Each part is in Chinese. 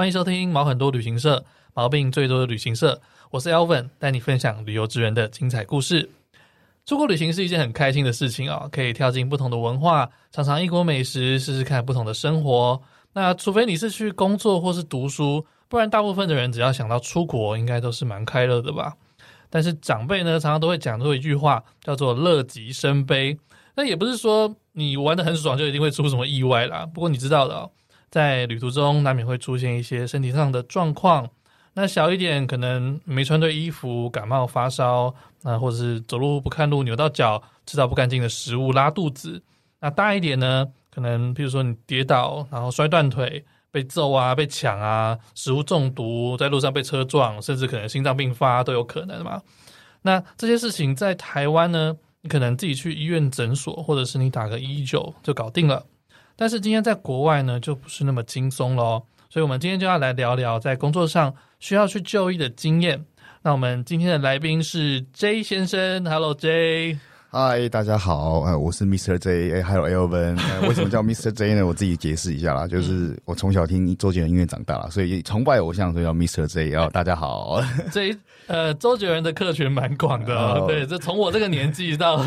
欢迎收听毛很多旅行社，毛病最多的旅行社。我是 Elvin，带你分享旅游职人的精彩故事。出国旅行是一件很开心的事情啊，可以跳进不同的文化，尝尝异国美食，试试看不同的生活。那除非你是去工作或是读书，不然大部分的人只要想到出国，应该都是蛮快乐的吧。但是长辈呢，常常都会讲出一句话，叫做“乐极生悲”。那也不是说你玩得很爽就一定会出什么意外啦。不过你知道的哦，在旅途中难免会出现一些身体上的状况。那小一点，可能没穿对衣服，感冒发烧，那或者是走路不看路，扭到脚，吃到不干净的食物，拉肚子。那大一点呢，可能比如说你跌倒，然后摔断腿。被揍啊，被抢啊，食物中毒，在路上被车撞，甚至可能心脏病发都有可能嘛。那这些事情在台湾呢，你可能自己去医院诊所，或者是你打个一九就搞定了。但是今天在国外呢，就不是那么轻松喽。所以，我们今天就要来聊聊在工作上需要去就医的经验。那我们今天的来宾是 J 先生，Hello J。嗨，大家好，呃，我是 Mr. J，哎，还有 Elvin，呃，为什么叫 Mr. J 呢？我自己解释一下啦，就是我从小听周杰伦音乐长大了，所以崇拜偶像，所以叫 Mr. J。哦，大家好，这呃，周杰伦的客群蛮广的，哦，对，这从我这个年纪到。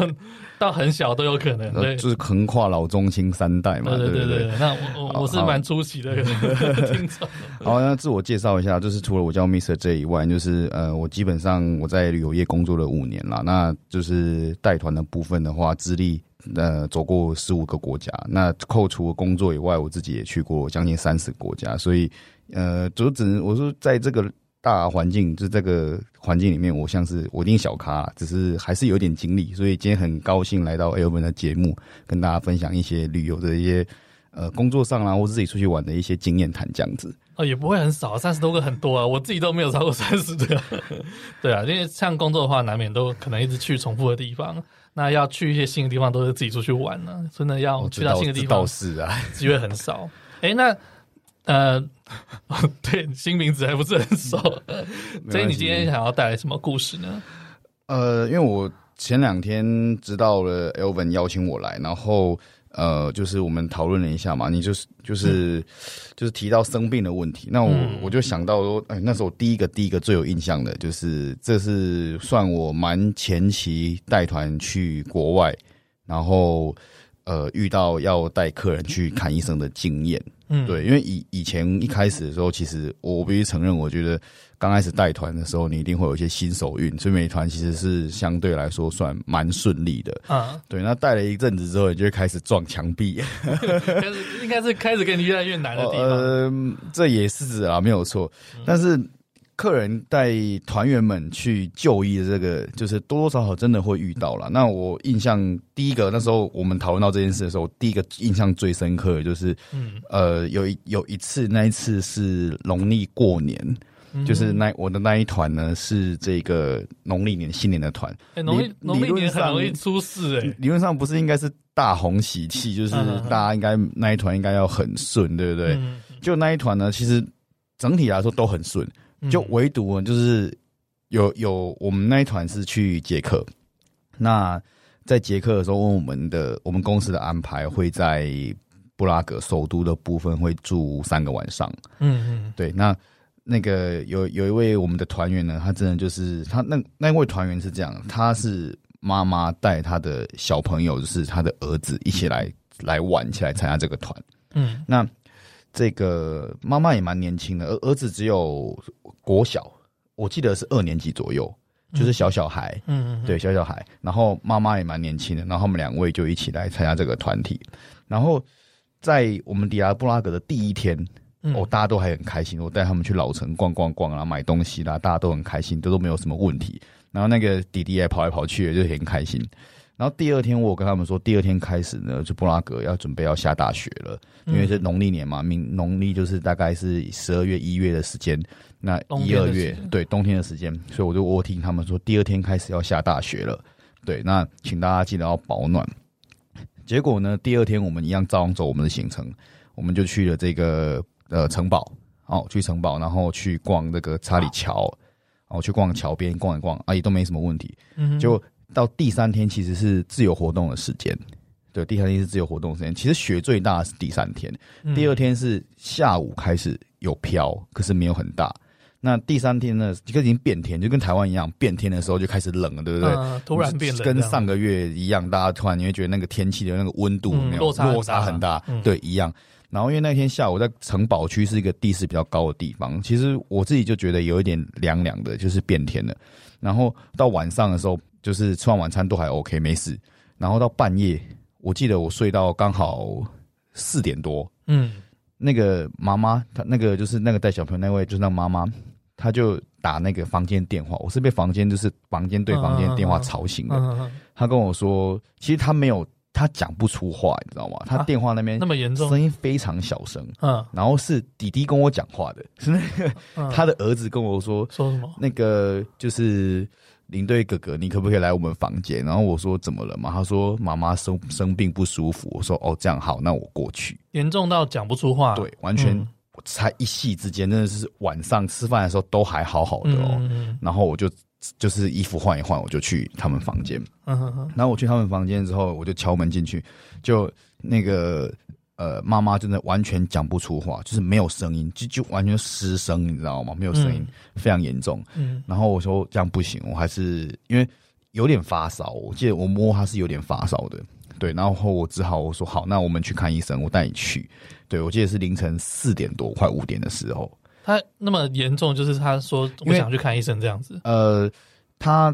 到很小都有可能，对，就是横跨老中青三代嘛，对对对对。那我我我是蛮出奇的 听众。好，那自我介绍一下，就是除了我叫 Mr. J 以外，就是呃，我基本上我在旅游业工作了五年了，那就是带团的部分的话，资历呃走过十五个国家，那扣除工作以外，我自己也去过将近三十个国家，所以呃，就只能我说在这个。大环境就这个环境里面，我像是我一定小咖，只是还是有点经历，所以今天很高兴来到 Elvin 的节目，跟大家分享一些旅游的一些呃工作上啊，或自己出去玩的一些经验谈这样子。哦，也不会很少，三十多个很多啊，我自己都没有超过三十个。对啊，因为像工作的话，难免都可能一直去重复的地方，那要去一些新的地方，都是自己出去玩呢、啊，真的要去到新的地方，倒是啊，机会很少。哎、欸，那。呃，对，新名字还不是很熟，所以你今天想要带来什么故事呢？呃，因为我前两天知道了 Elvin 邀请我来，然后呃，就是我们讨论了一下嘛，你就是就是、嗯、就是提到生病的问题，那我、嗯、我就想到说，哎，那是我第一个第一个最有印象的就是，这是算我蛮前期带团去国外，然后呃遇到要带客人去看医生的经验。嗯，对，因为以以前一开始的时候，其实我必须承认，我觉得刚开始带团的时候，你一定会有一些新手运，所以美团其实是相对来说算蛮顺利的啊。对，那带了一阵子之后，你就会开始撞墙壁，应该是开始给你越来越难的地方。呃，这也是啊，没有错，但是。客人带团员们去就医的这个，就是多多少少真的会遇到了。那我印象第一个，那时候我们讨论到这件事的时候，第一个印象最深刻的就是，嗯，呃，有一有一次，那一次是农历过年，嗯、就是那我的那一团呢是这个农历年新年的团。农历农历年很容易出事哎、欸，理论上不是应该是大红喜气，就是大家应该那一团应该要很顺，对不对？嗯、就那一团呢，其实整体来说都很顺。就唯独就是有有我们那一团是去捷克，那在捷克的时候，问我们的我们公司的安排会在布拉格首都的部分会住三个晚上。嗯嗯，对，那那个有有一位我们的团员呢，他真的就是他那那位团员是这样，他是妈妈带他的小朋友，就是他的儿子一起来来玩，一起来参加这个团。嗯，那。这个妈妈也蛮年轻的，儿儿子只有国小，我记得是二年级左右，就是小小孩，嗯嗯，对，小小孩。然后妈妈也蛮年轻的，然后他们两位就一起来参加这个团体。然后在我们抵达布拉格的第一天，哦，大家都还很开心，我带他们去老城逛逛逛啊，买东西啦，大家都很开心，都都没有什么问题。然后那个弟弟也跑来跑去的，就很开心。然后第二天，我跟他们说，第二天开始呢，就布拉格要准备要下大雪了，因为是农历年嘛，明农历就是大概是十二月一月的时间，那一二月对冬天的时间，所以我就我听他们说，第二天开始要下大雪了，对，那请大家记得要保暖。结果呢，第二天我们一样照样走我们的行程，我们就去了这个呃城堡，哦，去城堡，然后去逛这个查理桥，然后去逛桥边逛一逛，啊，也都没什么问题，嗯，就。到第三天其实是自由活动的时间，对，第三天是自由活动时间。其实雪最大的是第三天，嗯、第二天是下午开始有飘，可是没有很大。那第三天呢，就已经变天，就跟台湾一样，变天的时候就开始冷了，对不对？嗯、突然变冷，跟上个月一样，大家突然你会觉得那个天气的那个温度没有、嗯、落差，落差很大，嗯、对，一样。然后因为那天下午在城堡区是一个地势比较高的地方，其实我自己就觉得有一点凉凉的，就是变天了。然后到晚上的时候，就是吃完晚餐都还 OK，没事。然后到半夜，我记得我睡到刚好四点多，嗯，那个妈妈她那个就是那个带小朋友那位就是那妈妈。她就打那个房间电话，我是被房间就是房间对房间电话吵醒的。嗯嗯嗯、他跟我说，其实她没有，他讲不出话，你知道吗？他电话那边那么严重，声音非常小声。嗯，然后是弟弟跟我讲话的，是那个、嗯、他的儿子跟我说说什么？那个就是领队哥哥，你可不可以来我们房间？然后我说怎么了嘛？他说妈妈生生病不舒服。我说哦，这样好，那我过去。严重到讲不出话，对，完全。嗯才一夕之间，真的是晚上吃饭的时候都还好好的哦。嗯、然后我就就是衣服换一换，我就去他们房间。嗯、哼哼然后我去他们房间之后，我就敲门进去，就那个呃妈妈真的完全讲不出话，就是没有声音，就就完全失声，你知道吗？没有声音，嗯、非常严重。嗯、然后我说这样不行，我还是因为有点发烧，我记得我摸他是有点发烧的。对，然后我只好我说好，那我们去看医生，我带你去。对，我记得是凌晨四点多，快五点的时候。他那么严重，就是他说我想去看医生这样子。呃，他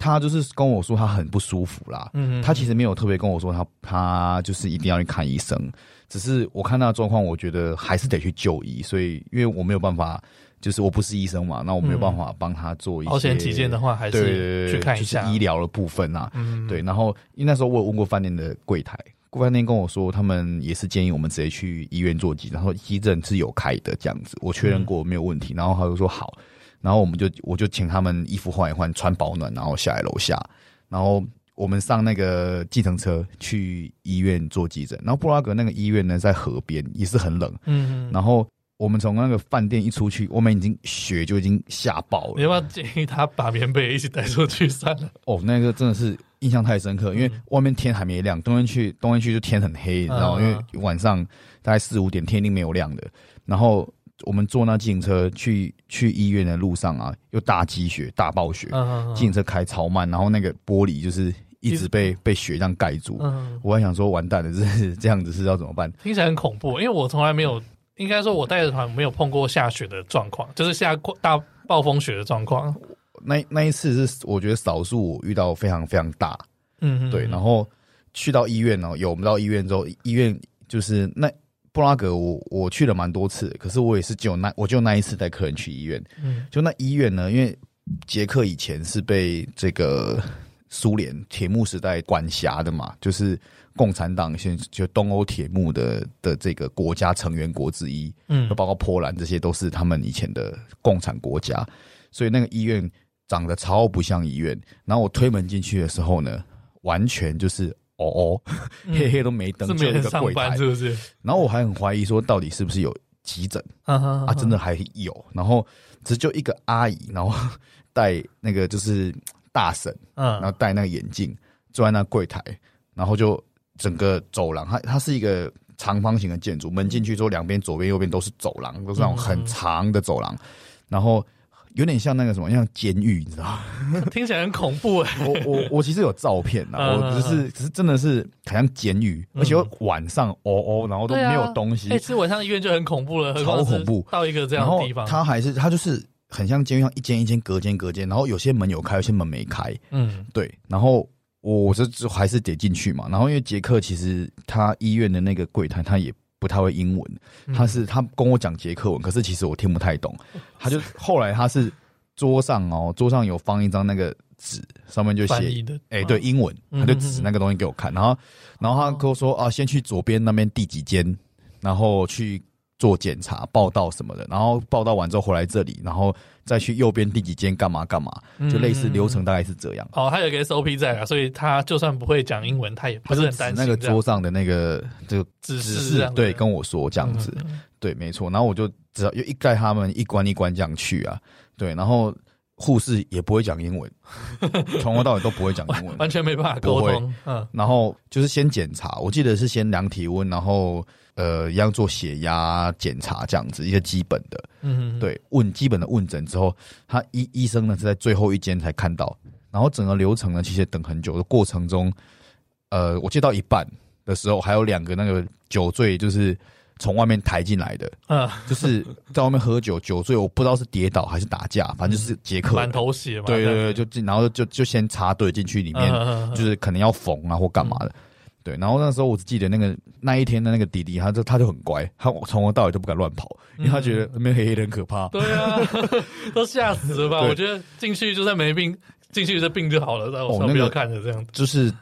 他就是跟我说他很不舒服啦。嗯，他其实没有特别跟我说他他就是一定要去看医生，只是我看他的状况，我觉得还是得去就医。所以因为我没有办法。就是我不是医生嘛，那我没有办法帮他做一些。保险起见的话，还是去看一下医疗的部分啊。嗯，对。然后因为那时候我有问过饭店的柜台，过饭店跟我说，他们也是建议我们直接去医院做急诊，然后急诊是有开的这样子。我确认过没有问题，然后他就说好，然后我们就我就请他们衣服换一换，穿保暖，然后下来楼下，然后我们上那个计程车去医院做急诊。然后布拉格那个医院呢，在河边，也是很冷。嗯，然后。我们从那个饭店一出去，我们已经雪就已经下爆了。你要不要建议他把棉被一起带出去算了？哦，那个真的是印象太深刻，因为外面天还没亮，冬天去冬天去就天很黑，你知道吗？因为晚上大概四五点天一定没有亮的。然后我们坐那自行车去去医院的路上啊，又大积雪、大暴雪，计程车开超慢，然后那个玻璃就是一直被被雪这样盖住。我还想说完蛋了，这是这样子是要怎么办？听起来很恐怖，因为我从来没有。应该说，我带着团没有碰过下雪的状况，就是下过大暴风雪的状况。那那一次是我觉得少数遇到非常非常大，嗯哼，对。然后去到医院哦，有我们到医院之后，医院就是那布拉格我，我我去了蛮多次，可是我也是只有那我就那一次带客人去医院。嗯，就那医院呢，因为捷克以前是被这个苏联铁幕时代管辖的嘛，就是。共产党现就东欧铁幕的的这个国家成员国之一，嗯，包括波兰，这些都是他们以前的共产国家，所以那个医院长得超不像医院。然后我推门进去的时候呢，完全就是哦哦，黑黑都没灯，就一个柜台，是不是？然后我还很怀疑说，到底是不是有急诊？啊，真的还有。然后只就一个阿姨，然后戴那个就是大婶，嗯，然后戴那个眼镜，坐在那柜台，然后就。整个走廊，它它是一个长方形的建筑，门进去之后，两边左边右边都是走廊，都是那种很长的走廊，然后有点像那个什么，像监狱，你知道吗？听起来很恐怖 哎！我我我其实有照片呐，我只是只是真的是很像监狱，而且晚上哦哦，然后都没有东西。哎，其实晚上医院就很恐怖了，超恐怖。到一个这样的地方，他还是他就是很像监狱，像一间一间隔间隔间，然后有些门有开，有些门没开。嗯，对，然后。我我这就还是得进去嘛，然后因为杰克其实他医院的那个柜台他也不太会英文，他是他跟我讲捷克文，可是其实我听不太懂。他就后来他是桌上哦，桌上有放一张那个纸，上面就写哎、欸、对英文，他就指那个东西给我看，然后然后他跟我说啊，先去左边那边第几间，然后去。做检查报道什么的，然后报道完之后回来这里，然后再去右边第几间干嘛干嘛，就类似流程大概是这样。哦，他有个 SOP 在啊，所以他就算不会讲英文，他也不是很担心。那个桌上的那个这个指示，对，跟我说这样子，对，没错。然后我就只要又一盖他们一关一关这样去啊，对，然后护士也不会讲英文，从头到尾都不会讲英文，完全没办法沟通。嗯，然后就是先检查，我记得是先量体温，然后呃，一样做血压检查这样子，一些基本的。嗯，对，问基本的问诊之后，他医医生呢是在最后一间才看到，然后整个流程呢其实等很久的过程中，呃，我接到一半的时候，还有两个那个酒醉就是。从外面抬进来的，嗯，就是在外面喝酒，酒醉，我不知道是跌倒还是打架，反正就是杰克满头血嘛。对对对，就进，然后就就先插队进去里面，就是可能要缝啊或干嘛的。对，然后那时候我只记得那个那一天的那个弟弟，他就他就很乖，他从头到尾都不敢乱跑，因为他觉得那边黑黑的很可怕。对啊，都吓死了吧？我觉得进去就算没病，进去这病就好了。然后我不要看着这样，就是。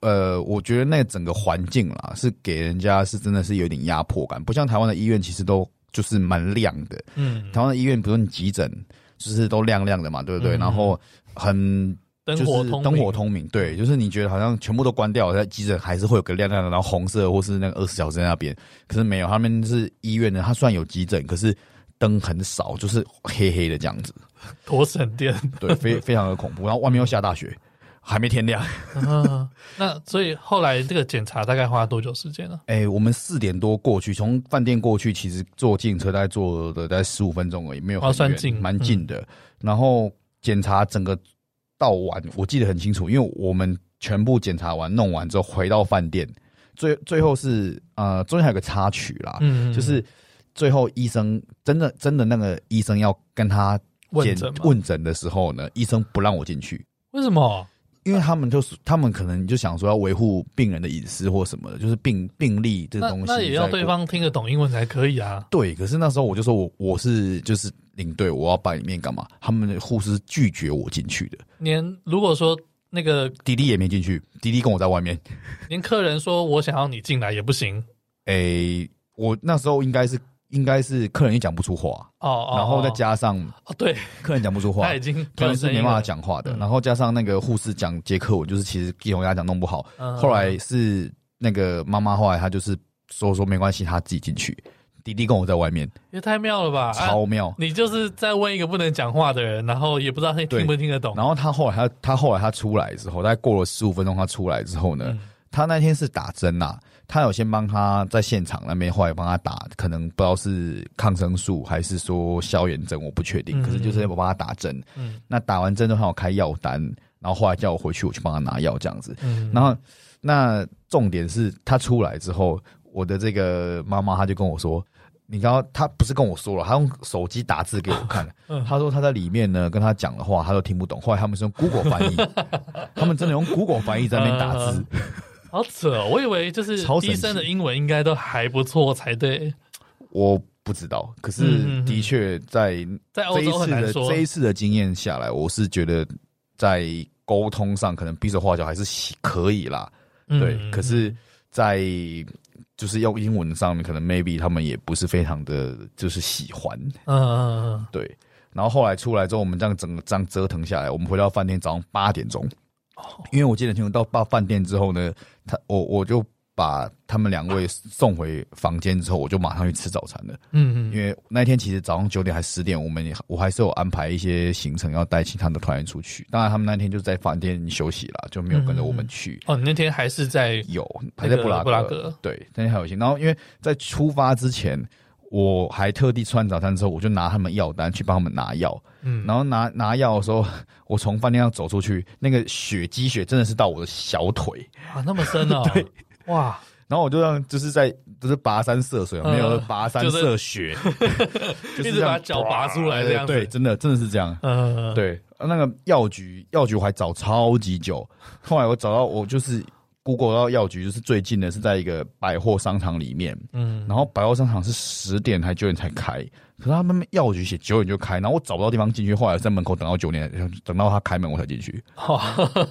呃，我觉得那整个环境啦，是给人家是真的是有点压迫感，不像台湾的医院，其实都就是蛮亮的。嗯，台湾的医院，比如你急诊，就是都亮亮的嘛，对不对？嗯、然后很灯火灯火通明，对，就是你觉得好像全部都关掉，在急诊还是会有个亮亮的，然后红色或是那个二十小时在那边，可是没有，他们是医院的，它虽然有急诊，可是灯很少，就是黑黑的这样子，多省电，对，非非常的恐怖，然后外面又下大雪。还没天亮，嗯，那所以后来这个检查大概花了多久时间呢？哎、欸，我们四点多过去，从饭店过去，其实坐自行车大概坐的大概十五分钟而已，没有很远，算近，蛮近的。嗯、然后检查整个到完，我记得很清楚，因为我们全部检查完弄完之后回到饭店，最最后是呃中间还有个插曲啦，嗯，就是最后医生真的真的那个医生要跟他问诊问诊的时候呢，医生不让我进去，为什么？因为他们就是，他们可能就想说要维护病人的隐私或什么的，就是病病历这东西。那也要对方听得懂英文才可以啊。对，可是那时候我就说我我是就是领队，我要办里面干嘛？他们的护士拒绝我进去的。连如果说那个滴滴也没进去，滴滴跟我在外面。连客人说我想要你进来也不行。诶、欸，我那时候应该是。应该是客人也讲不出话哦，哦，然后再加上哦，对，客人讲不出话，他已经客人是没办法讲话的，嗯、然后加上那个护士讲捷克文，就是其实给我跟他讲弄不好，嗯、后来是那个妈妈后来她就是说说没关系，她自己进去，弟弟跟我在外面，也太妙了吧，超妙、啊！你就是在问一个不能讲话的人，然后也不知道他听不听得懂，然后他后来他他后来他出来之后，大概过了十五分钟，他出来之后呢，嗯、他那天是打针呐、啊。他有先帮他在现场那边，后来帮他打，可能不知道是抗生素还是说消炎针，我不确定。可是就是我帮他打针，嗯，那打完针之后，我开药单，然后后来叫我回去，我去帮他拿药这样子。嗯，然后那重点是他出来之后，我的这个妈妈她就跟我说：“你刚刚他不是跟我说了，他用手机打字给我看，他说他在里面呢跟他讲的话他都听不懂，后来他们是用 Google 翻译，他们真的用 Google 翻译在那边打字。”好扯哦！我以为就是医生的英文应该都还不错才对。我不知道，可是的确在在这一次的这一次的经验下来，我是觉得在沟通上可能比手画脚还是可以啦。对，可是，在就是用英文上面，可能 maybe 他们也不是非常的就是喜欢。嗯嗯嗯，对。然后后来出来之后，我们这样整个这样折腾下来，我们回到饭店早上八点钟。因为我记得清楚，到到饭店之后呢，他我我就把他们两位送回房间之后，我就马上去吃早餐了。嗯嗯，因为那天其实早上九点还十点，我们也我还是有安排一些行程要带其他的团员出去。当然，他们那天就在饭店休息了，就没有跟着我们去。哦，你那天还是在有还在布拉格，布拉格对，那天还有行。然后因为在出发之前。我还特地吃完早餐之后，我就拿他们药单去帮他们拿药。嗯，然后拿拿药的时候，我从饭店上走出去，那个血积血真的是到我的小腿啊，那么深哦。对，哇！然后我就让就是在就是跋山涉水，没有跋山涉雪，就是把脚拔出来这样。对，真的真的是这样。嗯，对，那个药局药局我还找超级久，后来我找到我就是。Google 到药局就是最近的，是在一个百货商场里面。嗯，然后百货商场是十点还九点才开。可是他们药局写九点就开，然后我找不到地方进去，后来在门口等到九点，等到他开门我才进去。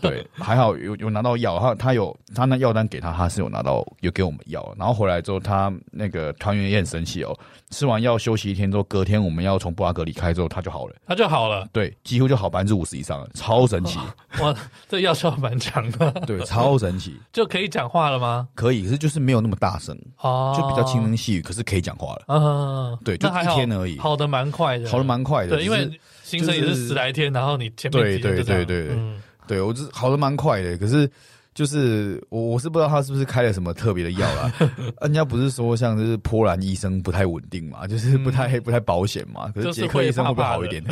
对，还好有有拿到药，他他有他那药单给他，他是有拿到有给我们药。然后回来之后，他那个团员也很生气哦。吃完药休息一天之后，隔天我们要从布拉格离开之后，他就好了，他就好了。对，几乎就好百分之五十以上了，超神奇。哇，这药效蛮强的。对，超神奇。就可以讲话了吗？可以，可是就是没有那么大声哦，就比较轻声细语，可是可以讲话了。嗯，对，就一天。而已，好的蛮快的，好的蛮快的。对，因为行程也是十来天，然后你前面对对对对对，嗯、对我这好的蛮快的，可是。就是我我是不知道他是不是开了什么特别的药啦，人家不是说像就是波兰医生不太稳定嘛，就是不太、嗯、不太保险嘛，可是捷克医生会不会好一点？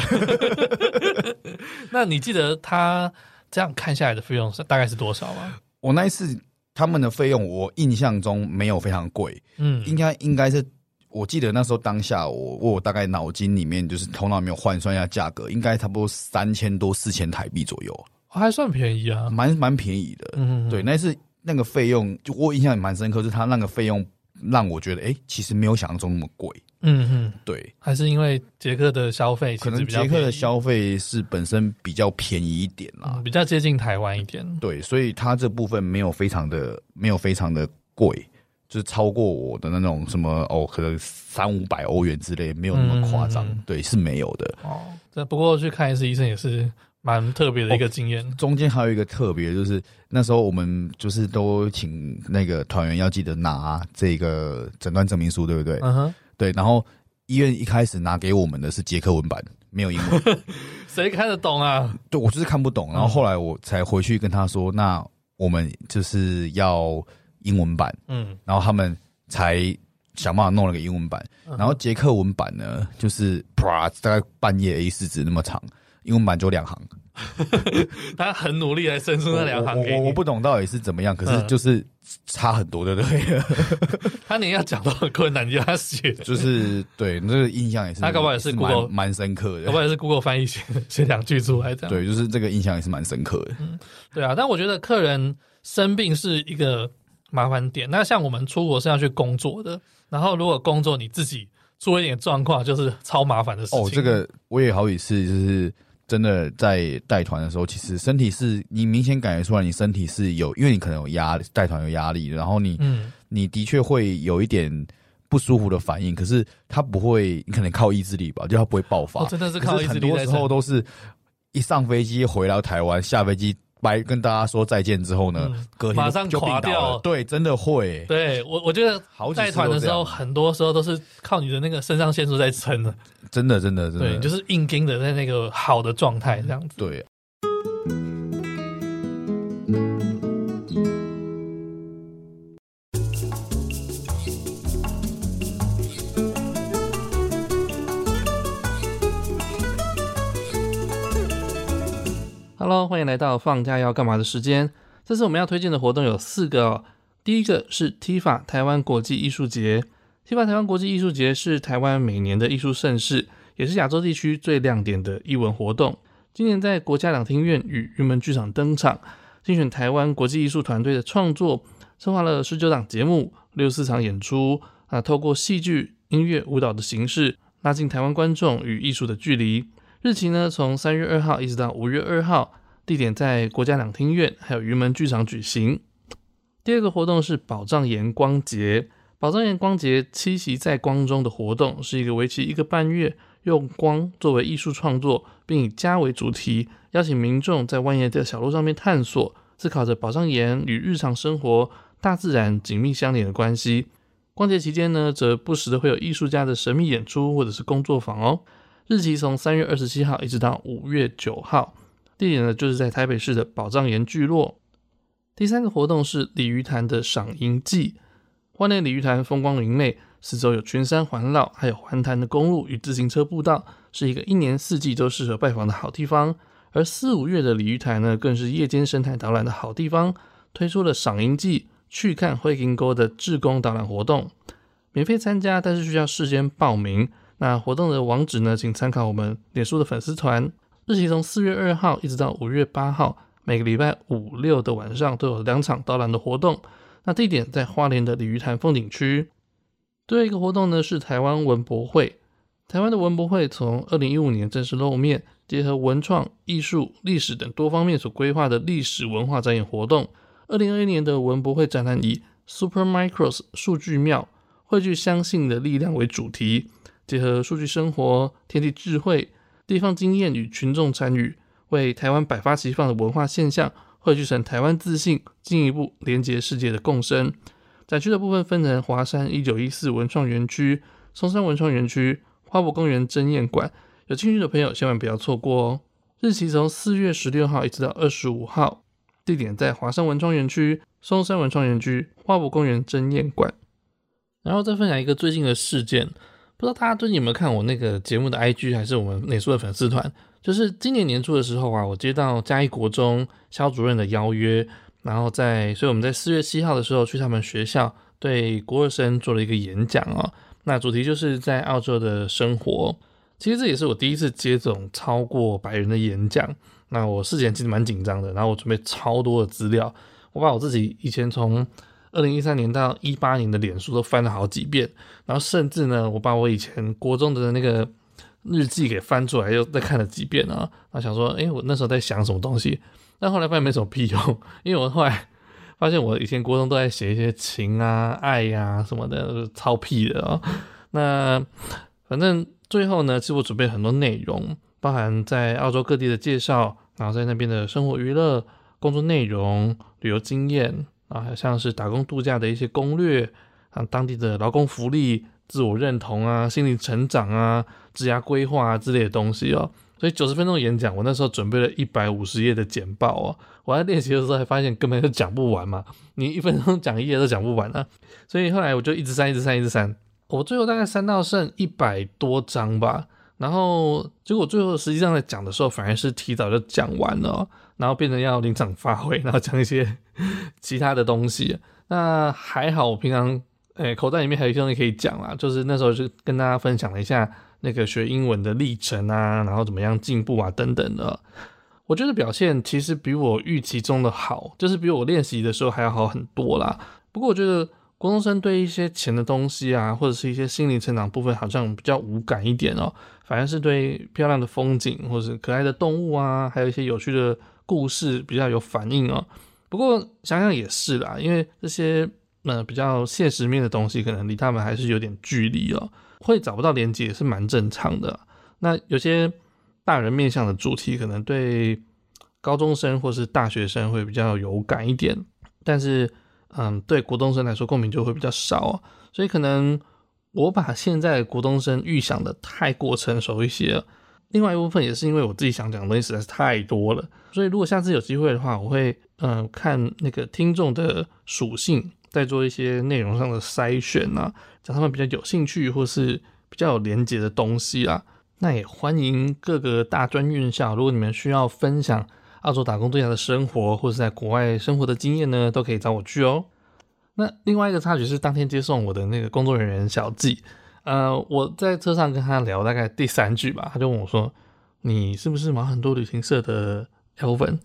那你记得他这样看下来的费用是大概是多少吗？我那一次他们的费用，我印象中没有非常贵，嗯，应该应该是我记得那时候当下我我大概脑筋里面就是头脑没有换算一下价格，应该差不多三千多四千台币左右。还算便宜啊，蛮蛮便宜的。嗯，对，那是那个费用，就我印象也蛮深刻，就是他那个费用让我觉得，哎、欸，其实没有想象中那么贵。嗯嗯，对，还是因为捷克的消费，可能捷克的消费是本身比较便宜一点啦，嗯、比较接近台湾一点。对，所以它这部分没有非常的没有非常的贵，就是超过我的那种什么哦，可能三五百欧元之类，没有那么夸张。嗯、对，是没有的。哦，这不过去看一次医生也是。蛮特别的一个经验，哦，中间还有一个特别，就是那时候我们就是都请那个团员要记得拿这个诊断证明书，对不对？嗯哼，对。然后医院一开始拿给我们的是捷克文版，没有英文，谁看得懂啊？对，我就是看不懂。然后后来我才回去跟他说，嗯、那我们就是要英文版，嗯，然后他们才想办法弄了个英文版。然后捷克文版呢，就是啪，大概半页 A 四纸那么长。英文版就两行，他很努力来生出那两行。我我，我不懂到底是怎么样，可是就是差很多，对不对？他连要讲都很困难，你让他写，就是对那个印象也是。他搞不好也是 Google 蛮深刻的，搞不好也是 Google 翻译写写两句出来这样。对，就是这个印象也是蛮深刻的。嗯，对啊，但我觉得客人生病是一个麻烦点。那像我们出国是要去工作的，然后如果工作你自己出一点状况，就是超麻烦的事情。哦，这个我也好几次就是。真的在带团的时候，其实身体是你明显感觉出来，你身体是有，因为你可能有压力，带团有压力，然后你，嗯，你的确会有一点不舒服的反应，可是他不会，你可能靠意志力吧，就他不会爆发。哦，真的是靠意志力。很多时候都是一上飞机回到台湾，下飞机。拜跟大家说再见之后呢，嗯、隔天就马上垮掉。对，真的会。对我，我觉得带团的时候，很多时候都是靠你的那个肾上腺素在撑的。真的，真的，真的。对，就是硬盯的在那个好的状态这样子。对。Hello，欢迎来到放假要干嘛的时间。这次我们要推荐的活动有四个哦。第一个是 TIFA 台湾国际艺术节。TIFA 台湾国际艺术节是台湾每年的艺术盛事，也是亚洲地区最亮点的艺文活动。今年在国家两厅院与云门剧场登场，精选台湾国际艺术团队的创作，策划了十九档节目、六十四场演出。啊，透过戏剧、音乐、舞蹈的形式，拉近台湾观众与艺术的距离。日期呢，从三月二号一直到五月二号，地点在国家两厅院还有云门剧场举行。第二个活动是宝藏岩光节，宝藏岩光节七夕在光中的活动，是一个为期一个半月，用光作为艺术创作，并以家为主题，邀请民众在蜿蜒的小路上面探索，思考着宝藏岩与日常生活、大自然紧密相连的关系。光节期间呢，则不时的会有艺术家的神秘演出或者是工作坊哦。日期从三月二十七号一直到五月九号，地点呢就是在台北市的宝藏岩聚落。第三个活动是鲤鱼潭的赏樱季，花莲鲤鱼潭风光明媚，四周有群山环绕，还有环潭的公路与自行车步道，是一个一年四季都适合拜访的好地方。而四五月的鲤鱼潭呢，更是夜间生态导览的好地方，推出了赏樱季去看灰金沟的志工导览活动，免费参加，但是需要事先报名。那活动的网址呢，请参考我们脸书的粉丝团。日期从四月二号一直到五月八号，每个礼拜五六的晚上都有两场导览的活动。那地点在花莲的鲤鱼潭风景区。最后一个活动呢是台湾文博会。台湾的文博会从二零一五年正式露面，结合文创、艺术、历史等多方面所规划的历史文化展演活动。二零二一年的文博会展览以 Supermicros 数据庙汇聚相信的力量为主题。结合数据生活、天地智慧、地方经验与群众参与，为台湾百花齐放的文化现象汇聚成台湾自信，进一步连接世界的共生。展区的部分分成华山一九一四文创园区、松山文创园区、花博公园争艳馆有兴趣的朋友千万不要错过哦。日期从四月十六号一直到二十五号，地点在华山文创园区、松山文创园区、花博公园争艳馆。然后再分享一个最近的事件，不知道大家最近有没有看我那个节目的 IG，还是我们脸书的粉丝团？就是今年年初的时候啊，我接到嘉义国中肖主任的邀约。然后在，所以我们在四月七号的时候去他们学校，对国二生做了一个演讲、哦。那主题就是在澳洲的生活。其实这也是我第一次接这种超过百人的演讲。那我事前其实蛮紧张的，然后我准备超多的资料，我把我自己以前从二零一三年到一八年的脸书都翻了好几遍，然后甚至呢，我把我以前国中的那个日记给翻出来，又再看了几遍啊。然后想说，诶，我那时候在想什么东西？但后来发现没什么屁用，因为我后来发现我以前国中都在写一些情啊、爱呀、啊、什么的，超屁的哦。那反正最后呢，其实我准备很多内容，包含在澳洲各地的介绍，然后在那边的生活、娱乐、工作内容、旅游经验啊，像是打工度假的一些攻略啊，当地的劳工福利、自我认同啊、心理成长啊、职业规划啊之类的东西哦。所以九十分钟演讲，我那时候准备了一百五十页的简报哦。我在练习的时候还发现根本就讲不完嘛，你一分钟讲一页都讲不完啊。所以后来我就一直删，一直删，一直删。我最后大概删到剩一百多章吧。然后结果最后实际上在讲的时候，反而是提早就讲完了，然后变成要临场发挥，然后讲一些 其他的东西。那还好，我平常诶、口袋里面还有一些东西可以讲啦，就是那时候就跟大家分享了一下。那个学英文的历程啊，然后怎么样进步啊，等等的，我觉得表现其实比我预期中的好，就是比我练习的时候还要好很多啦。不过我觉得国中生对一些钱的东西啊，或者是一些心理成长部分好像比较无感一点哦，反而是对漂亮的风景或者是可爱的动物啊，还有一些有趣的故事比较有反应哦。不过想想也是啦，因为这些呃比较现实面的东西，可能离他们还是有点距离哦。会找不到连接也是蛮正常的。那有些大人面向的主题，可能对高中生或是大学生会比较有感一点，但是嗯，对国中生来说共鸣就会比较少。所以可能我把现在国中生预想的太过成熟一些。另外一部分也是因为我自己想讲的东西实在是太多了，所以如果下次有机会的话，我会嗯看那个听众的属性。再做一些内容上的筛选啊，讲他们比较有兴趣或是比较有连结的东西啊，那也欢迎各个大专院校，如果你们需要分享澳洲打工度假的生活，或是在国外生活的经验呢，都可以找我去哦。那另外一个插曲是当天接送我的那个工作人员小纪，呃，我在车上跟他聊大概第三句吧，他就问我说：“你是不是毛很多旅行社的 Elven？”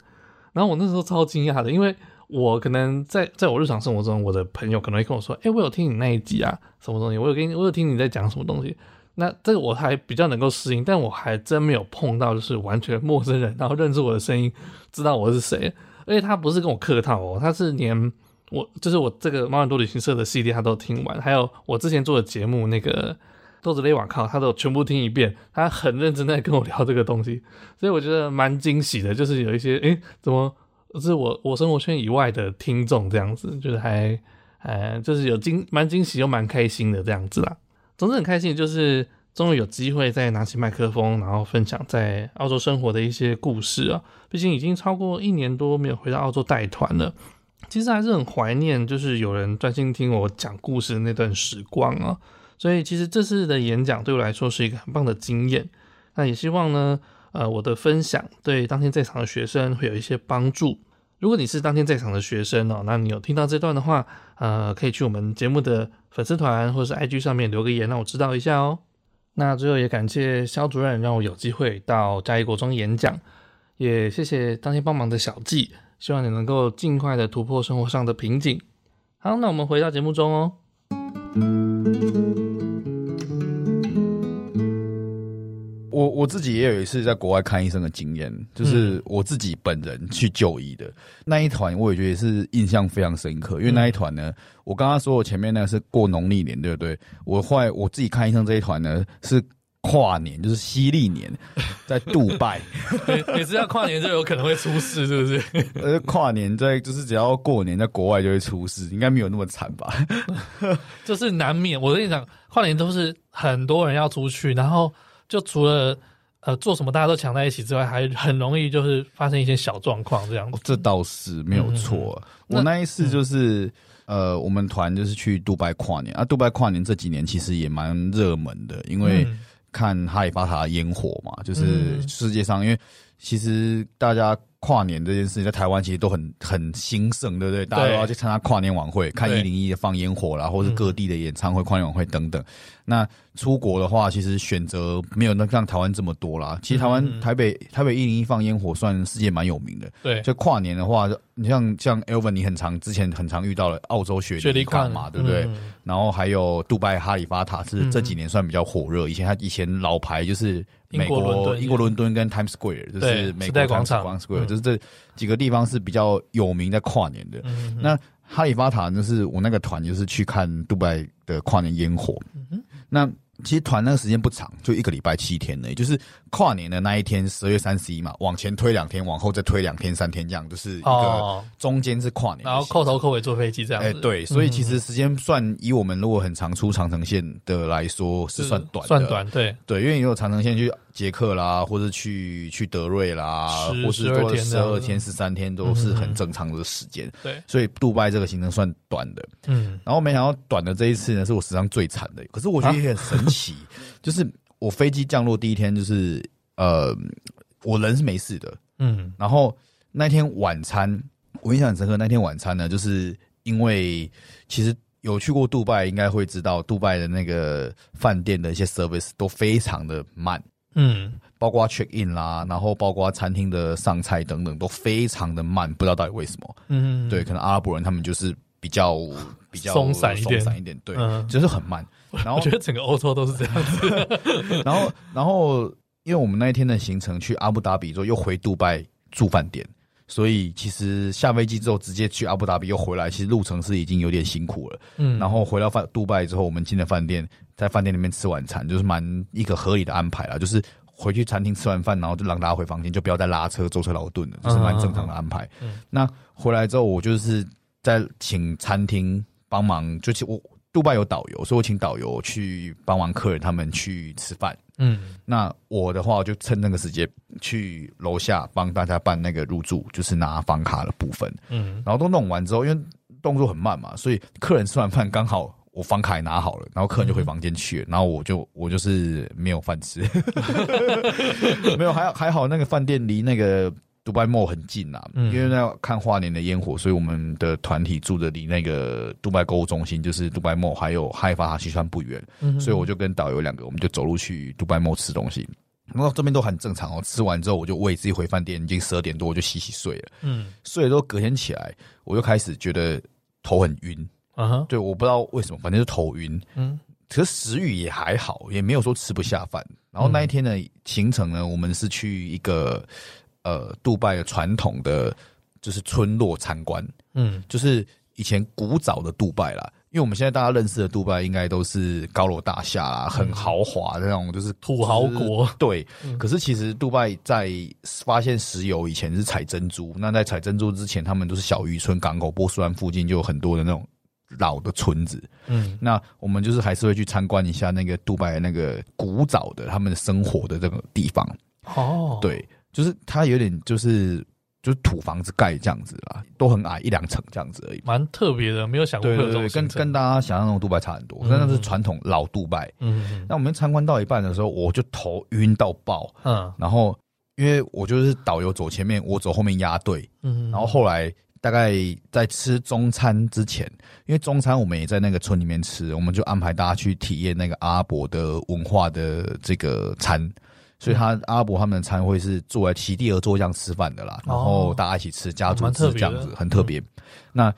然后我那时候超惊讶的，因为。我可能在在我日常生活中，我的朋友可能会跟我说：“哎、我有听你那一集啊，什么东西？我有跟你，我有听你在讲什么东西。”那这个我还比较能够适应，但我还真没有碰到就是完全陌生人，然后认识我的声音，知道我是谁。而且他不是跟我客套哦，他是连我就是我这个猫耳朵旅行社的系列他都听完，还有我之前做的节目那个豆子雷瓦靠，他都全部听一遍。他很认真在跟我聊这个东西，所以我觉得蛮惊喜的，就是有一些哎、欸、怎么。是我我生活圈以外的听众这样子，就是还呃，就是有惊蛮惊喜又蛮开心的这样子啦。总之很开心，就是终于有机会再拿起麦克风，然后分享在澳洲生活的一些故事啊。毕竟已经超过一年多没有回到澳洲带团了，其实还是很怀念，就是有人专心听我讲故事的那段时光啊。所以其实这次的演讲对我来说是一个很棒的经验。那也希望呢。呃，我的分享对当天在场的学生会有一些帮助。如果你是当天在场的学生哦，那你有听到这段的话，呃，可以去我们节目的粉丝团或是 IG 上面留个言，让我知道一下哦。那最后也感谢肖主任让我有机会到嘉义国中演讲，也谢谢当天帮忙的小纪，希望你能够尽快的突破生活上的瓶颈。好，那我们回到节目中哦。我我自己也有一次在国外看医生的经验，就是我自己本人去就医的、嗯、那一团，我也觉得是印象非常深刻。因为那一团呢，我刚刚说我前面那个是过农历年，对不对？我后来我自己看医生这一团呢是跨年，就是西历年，在杜拜。每次要跨年就有可能会出事，是不是？呃，跨年在就是只要过年在国外就会出事，应该没有那么惨吧？就是难免。我跟你讲，跨年都是很多人要出去，然后。就除了呃做什么大家都抢在一起之外，还很容易就是发生一些小状况这样子。哦、这倒是没有错。我那一次就是、嗯、呃，我们团就是去杜拜跨年啊，杜拜跨年这几年其实也蛮热门的，因为看哈利法塔烟火嘛，就是世界上因为其实大家。跨年这件事情在台湾其实都很很兴盛，对不对？大家都要去参加跨年晚会，看一零一的放烟火啦，或是各地的演唱会、跨年晚会等等。那出国的话，其实选择没有那像台湾这么多啦。其实台湾、嗯、台北台北一零一放烟火算世界蛮有名的。对，就跨年的话，你像像 Elvin，你很常之前很常遇到了澳洲雪梨跨嘛，对不对？嗯、然后还有杜拜哈利法塔是这几年算比较火热。以前他以前老牌就是美国英国伦敦跟 Times Square，就是美国广场 Square，就是这几个地方是比较有名在跨年的。嗯、那哈利法塔就是我那个团就是去看杜拜的跨年烟火。嗯那其实团那个时间不长，就一个礼拜七天呢，也就是跨年的那一天，十二月三十一嘛，往前推两天，往后再推两天、三天，这样就是一个中间是跨年，然后扣头扣尾坐飞机这样子。哎，对，所以其实时间算以我们如果很长出长城线的来说是算短的，算短，对。对，因为你有长城线去捷克啦，或者去去德瑞啦，或是说十二天、十三天都是很正常的时间。对，所以杜拜这个行程算短的。嗯，然后没想到短的这一次呢，是我史上最惨的。可是我觉得也很神奇，就是我飞机降落第一天，就是呃，我人是没事的。嗯，然后那天晚餐我印象很深刻。那天晚餐呢，就是因为其实。有去过杜拜，应该会知道杜拜的那个饭店的一些 service 都非常的慢，嗯，包括 check in 啦，然后包括餐厅的上菜等等都非常的慢，不知道到底为什么，嗯，对，可能阿拉伯人他们就是比较比较松散一点，松散一点，对，嗯，就是很慢。然后我觉得整个欧洲都是这样子。然后，然后因为我们那一天的行程去阿布达比之后，又回杜拜住饭店。所以其实下飞机之后直接去阿布达比又回来，其实路程是已经有点辛苦了。嗯，然后回到饭杜拜之后，我们进了饭店，在饭店里面吃晚餐，就是蛮一个合理的安排啦。就是回去餐厅吃完饭，然后就让大家回房间，就不要再拉车舟车劳顿了，就是蛮正常的安排。嗯，那回来之后，我就是在请餐厅帮忙，就我杜拜有导游，所以我请导游去帮忙客人他们去吃饭。嗯，那我的话，我就趁那个时间去楼下帮大家办那个入住，就是拿房卡的部分。嗯，然后都弄完之后，因为动作很慢嘛，所以客人吃完饭刚好我房卡也拿好了，然后客人就回房间去了，嗯、然后我就我就是没有饭吃，没有还还好那个饭店离那个。杜拜 Mall 很近啊，因为要看跨年的烟火，所以我们的团体住的离那个杜拜购物中心，就是杜拜 Mall 还有哈利法塔西川不远，所以我就跟导游两个，我们就走路去杜拜 Mall 吃东西。然后这边都很正常哦，吃完之后我就我也自己回饭店，已经十二点多，我就洗洗睡了。嗯，睡了之后隔天起来，我就开始觉得头很晕。啊哈，对，我不知道为什么，反正就头晕。嗯，可是食欲也还好，也没有说吃不下饭。然后那一天的行程呢，我们是去一个。呃，杜拜的传统的就是村落参观，嗯，就是以前古早的杜拜啦。因为我们现在大家认识的杜拜，应该都是高楼大厦啦，很豪华的那种，就是土豪国。对，可是其实杜拜在发现石油以前是采珍珠，那在采珍珠之前，他们都是小渔村、港口、波斯湾附近就有很多的那种老的村子。嗯，那我们就是还是会去参观一下那个杜拜那个古早的他们生活的这个地方。哦，对。就是它有点就是就是土房子盖这样子啦，都很矮一两层这样子而已，蛮特别的，没有想过会有这种。跟跟大家想象中的杜拜差很多，但那、嗯、是传统老杜拜。嗯，那我们参观到一半的时候，我就头晕到爆。嗯，然后因为我就是导游走前面，我走后面压队。嗯，然后后来大概在吃中餐之前，因为中餐我们也在那个村里面吃，我们就安排大家去体验那个阿拉伯的文化的这个餐。所以他阿伯他们的餐会是坐在席地而坐这样吃饭的啦，然后大家一起吃，家族吃这样子，很特别。那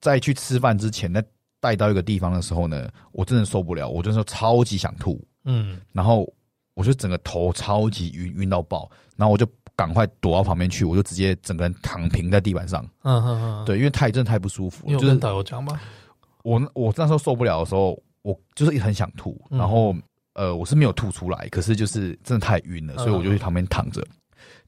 在去吃饭之前，那带到一个地方的时候呢，我真的受不了，我真的超级想吐，嗯，然后我就整个头超级晕，晕到爆，然后我就赶快躲到旁边去，我就直接整个人躺平在地板上，嗯嗯嗯，对，因为太真的太不舒服，就是导游讲吗？我我那时候受不了的时候，我就是很想吐，然后。呃，我是没有吐出来，可是就是真的太晕了，所以我就去旁边躺着，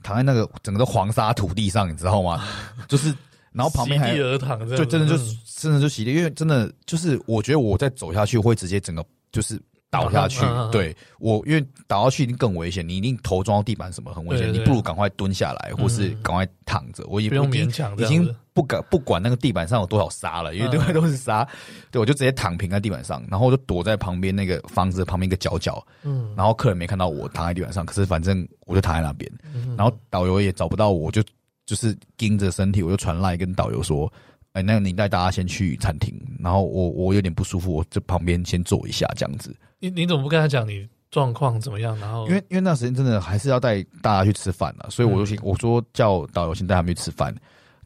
躺在那个整个的黄沙土地上，你知道吗？就是，然后旁边还席地而躺，就真的就真的就洗地，因为真的就是我觉得我再走下去会直接整个就是倒下去。嗯嗯嗯、对我，因为倒下去一定更危险，你一定头撞到地板什么很危险，你不如赶快蹲下来，或是赶快躺着。我也不用勉强，已经不敢不管那个地板上有多少沙了，因为对外都是沙。对，我就直接躺平在地板上，然后我就躲在旁边那个房子旁边一个角角。嗯，然后客人没看到我躺在地板上，可是反正我就躺在那边。然后导游也找不到我，就就是盯着身体，我就传赖跟导游说。哎、欸，那个你带大家先去餐厅，然后我我有点不舒服，我就旁边先坐一下这样子。你你怎么不跟他讲你状况怎么样？然后因为因为那时间真的还是要带大家去吃饭了，所以我就先、嗯、我说叫导游先带他们去吃饭。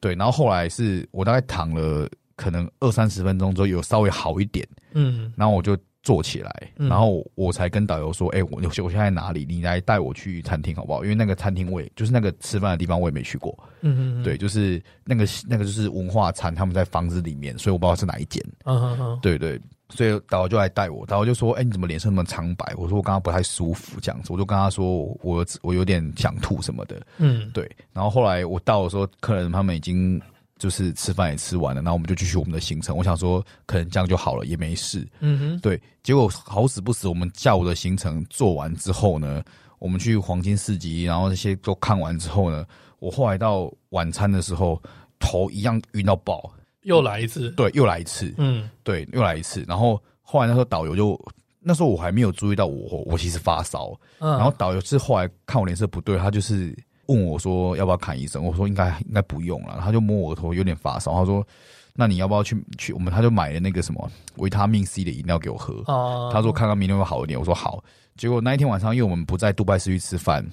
对，然后后来是我大概躺了可能二三十分钟之后有稍微好一点，嗯，然后我就。坐起来，然后我才跟导游说：“哎、欸，我我现在在哪里？你来带我去餐厅好不好？因为那个餐厅我也就是那个吃饭的地方，我也没去过。嗯嗯，对，就是那个那个就是文化餐，他们在房子里面，所以我不知道是哪一间。嗯嗯嗯，对对，所以导游就来带我，导游就说：‘哎、欸，你怎么脸色那么苍白？’我说：‘我刚刚不太舒服，这样子。’我就跟他说：‘我我有点想吐什么的。’嗯，对。然后后来我到的时候，客人他们已经。就是吃饭也吃完了，然后我们就继续我们的行程。我想说，可能这样就好了，也没事。嗯哼，对。结果好死不死，我们下午的行程做完之后呢，我们去黄金市集，然后那些都看完之后呢，我后来到晚餐的时候，头一样晕到爆，又来一次。对，又来一次。嗯，对，又来一次。然后后来那时候导游就那时候我还没有注意到我我其实发烧，嗯，然后导游是后来看我脸色不对，他就是。问我说要不要看医生？我说应该应该不用了。他就摸我的头，有点发烧。他说：“那你要不要去去？”我们他就买了那个什么维他命 C 的饮料给我喝。哦，他说看看明天会好一点。我说好。结果那一天晚上，因为我们不在杜拜市区吃饭，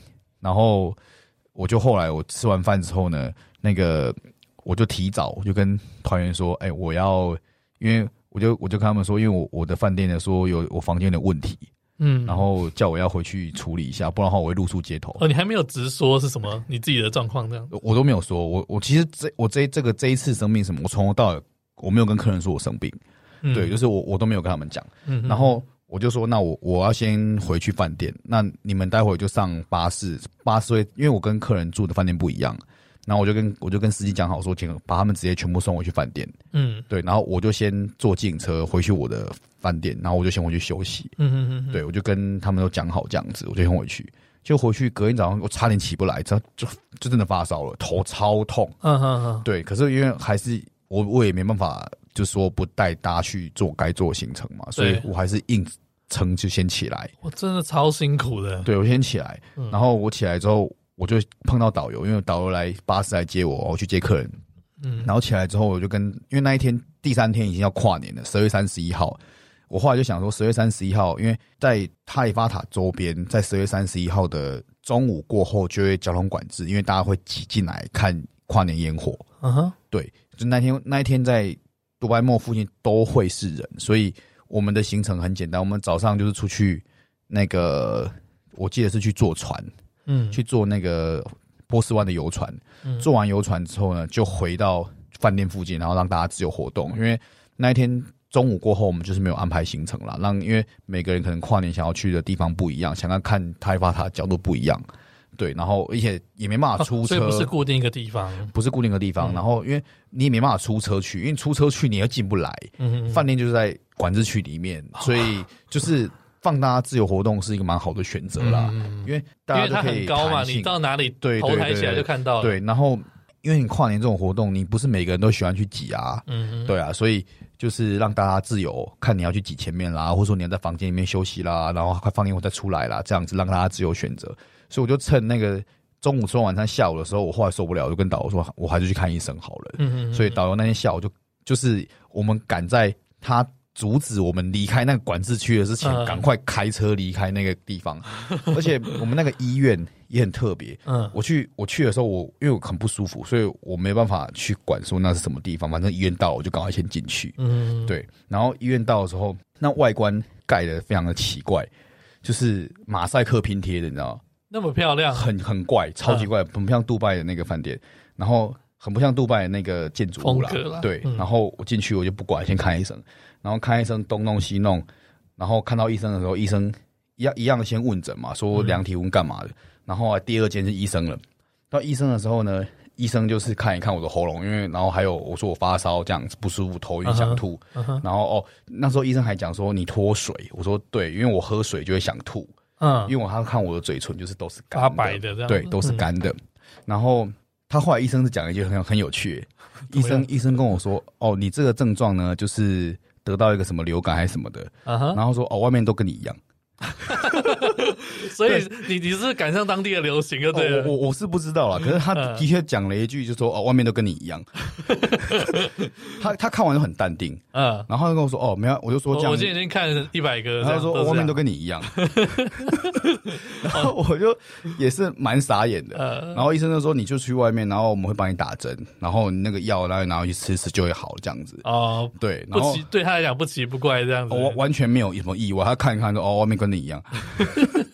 然后我就后来我吃完饭之后呢，那个我就提早我就跟团员说：“哎，我要因为我就我就跟他们说，因为我我的饭店呢说有我房间的问题。”嗯，然后叫我要回去处理一下，不然的话我会露宿街头。哦，你还没有直说是什么你自己的状况这样？我都没有说，我我其实这我这这个这一次生病什么，我从头到尾我没有跟客人说我生病，嗯、对，就是我我都没有跟他们讲。嗯，然后我就说，那我我要先回去饭店，那你们待会就上巴士，巴士会因为我跟客人住的饭店不一样。然后我就跟我就跟司机讲好说，请把他们直接全部送回去饭店。嗯，对。然后我就先坐计程车回去我的饭店，然后我就先回去休息。嗯嗯嗯。对，我就跟他们都讲好这样子，我就先回去。就回去隔天早上，我差点起不来，这就就真的发烧了，头超痛。嗯嗯嗯。对，可是因为还是我我也没办法，就是说不带大家去做该做的行程嘛，所以我还是硬撑就先起来。我真的超辛苦的。对，我先起来，然后我起来之后。我就碰到导游，因为导游来巴士来接我，我去接客人。嗯，然后起来之后，我就跟，因为那一天第三天已经要跨年了，十二月三十一号。我后来就想说，十月三十一号，因为在哈利法塔周边，在十月三十一号的中午过后就会交通管制，因为大家会挤进来看跨年烟火。嗯哼，对，就那天那一天在杜拜莫附近都会是人，所以我们的行程很简单，我们早上就是出去那个，我记得是去坐船。嗯，去坐那个波斯湾的游船，嗯、坐完游船之后呢，就回到饭店附近，然后让大家自由活动。因为那一天中午过后，我们就是没有安排行程了，让因为每个人可能跨年想要去的地方不一样，想要看塔利法塔角度不一样，对，然后而且也没办法出车，哦、所以不是固定一个地方，不是固定一个地方。嗯、然后因为你也没办法出车去，因为出车去你又进不来，嗯哼，饭店就是在管制区里面，所以 就是。放大家自由活动是一个蛮好的选择啦，嗯、因为大家都可以高嘛，你到哪里对头抬起来就看到了。对，然后因为你跨年这种活动，你不是每个人都喜欢去挤啊，嗯，对啊，所以就是让大家自由，看你要去挤前面啦，或者说你要在房间里面休息啦，然后快放烟火再出来啦，这样子让大家自由选择。所以我就趁那个中午吃完晚餐，下午的时候，我后来受不了，我就跟导游说，我还是去看医生好了。嗯哼嗯，所以导游那天下午就就是我们赶在他。阻止我们离开那个管制区的之前，赶快开车离开那个地方。而且我们那个医院也很特别。嗯，我去我去的时候，我因为我很不舒服，所以我没办法去管说那是什么地方。反正医院到了，我就赶快先进去。嗯，对。然后医院到的时候，那外观盖的非常的奇怪，就是马赛克拼贴的，你知道吗？那么漂亮，很很怪，超级怪，很不像杜拜的那个饭店。然后很不像杜拜的那个建筑物啦。对。然后我进去，我就不管，先看医生。然后看医生东弄西弄，然后看到医生的时候，医生一样一样先问诊嘛，说量体温干嘛的。嗯、然后第二间是医生了，到医生的时候呢，医医生就是看一看我的喉咙，因为然后还有我说我发烧这样子不舒服，头晕想吐，uh huh. 然后哦那时候医生还讲说你脱水，我说对，因为我喝水就会想吐，嗯，因为我他看我的嘴唇就是都是干白的这样，对，都是干的。嗯、然后他后来医生是讲了一句很很有趣，医生医生跟我说哦你这个症状呢就是得到一个什么流感还是什么的，uh huh. 然后说哦外面都跟你一样。所以你你是赶上当地的流行就对了。哦、我我是不知道啦，可是他的确讲了一句，就说哦，外面都跟你一样。他他看完就很淡定，嗯，然后他就跟我说哦，没有，我就说这样。我今天已经看了一百个，他说外面都跟你一样。然后我就也是蛮傻眼的。然后医生就说你就去外面，然后我们会帮你打针，然后你那个药然后拿回去吃吃就会好这样子。哦，对，然后对他来讲不奇不怪这样子，完完全没有什么意外。他看一看说哦，外面跟你一样。